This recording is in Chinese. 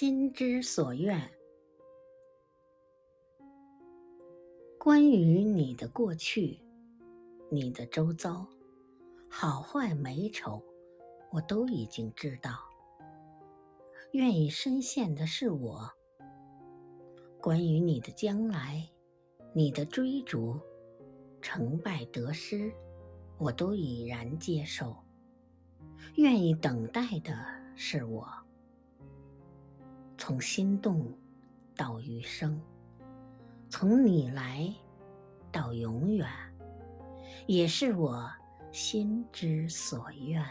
心之所愿。关于你的过去，你的周遭，好坏美丑，我都已经知道。愿意深陷的是我。关于你的将来，你的追逐，成败得失，我都已然接受。愿意等待的是我。从心动到余生，从你来到永远，也是我心之所愿。